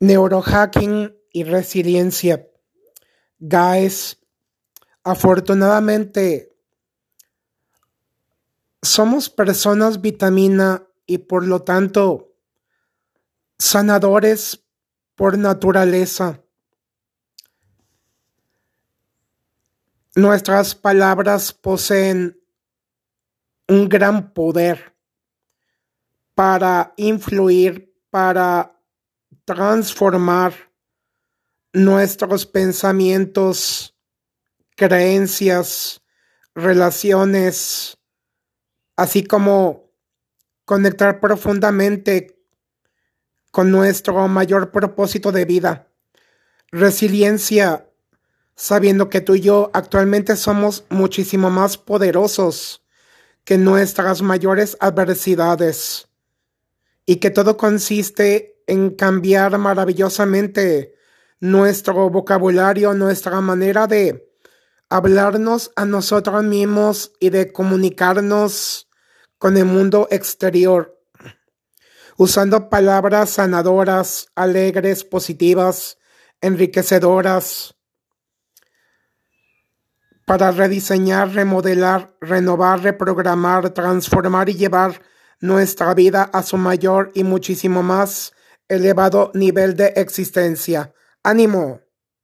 Neurohacking y resiliencia. Guys, afortunadamente somos personas vitamina y por lo tanto sanadores por naturaleza. Nuestras palabras poseen un gran poder para influir, para transformar nuestros pensamientos, creencias, relaciones, así como conectar profundamente con nuestro mayor propósito de vida. Resiliencia, sabiendo que tú y yo actualmente somos muchísimo más poderosos que nuestras mayores adversidades y que todo consiste en cambiar maravillosamente nuestro vocabulario, nuestra manera de hablarnos a nosotros mismos y de comunicarnos con el mundo exterior, usando palabras sanadoras, alegres, positivas, enriquecedoras, para rediseñar, remodelar, renovar, reprogramar, transformar y llevar nuestra vida a su mayor y muchísimo más elevado nivel de existencia. ¡Ánimo!